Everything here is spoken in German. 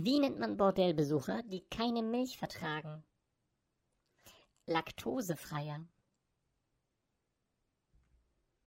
Wie nennt man Bordellbesucher, die keine Milch vertragen? Laktosefreier.